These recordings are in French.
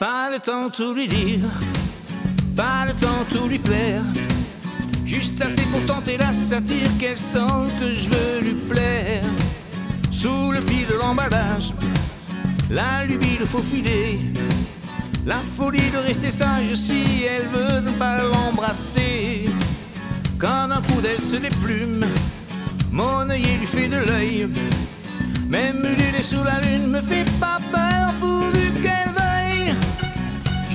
le temps tout lui dire, pas le temps tout lui plaire. Juste assez pour tenter la satire qu'elle sent que je veux lui plaire. Sous le pied de l'emballage, la lubie, le faux filet. La folie de rester sage si elle veut ne pas l'embrasser. Quand un coup d'elle se déplume, mon œil lui fait de l'œil. Même l'huile sous la lune me fait pas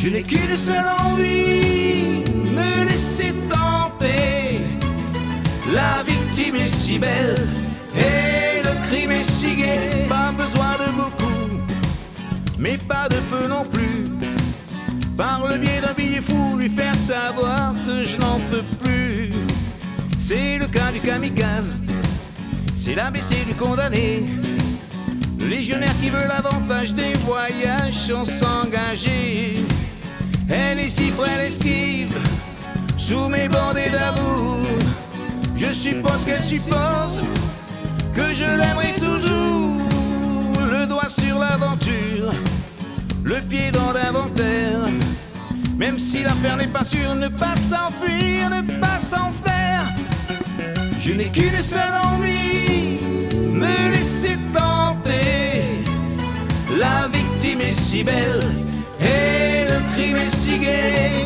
Je n'ai qu'une seule envie, me laisser tenter. La victime est si belle et le crime est si gai. Pas besoin de beaucoup, mais pas de peu non plus. Par le biais d'un billet fou, lui faire savoir que je n'en peux plus. C'est le cas du kamikaze, c'est l'ABC du condamné. Le légionnaire qui veut l'avantage des voyages sans s'engager. Elle est si frêle esquive sous mes bandées d'amour. Je suppose qu'elle suppose que je l'aimerai toujours. Le doigt sur l'aventure, le pied dans l'inventaire. Même si l'affaire n'est pas sûre, ne pas s'enfuir, ne pas s'en faire. Je n'ai qu'une seule envie, me laisser tenter. La victime est si belle le crime est si gai.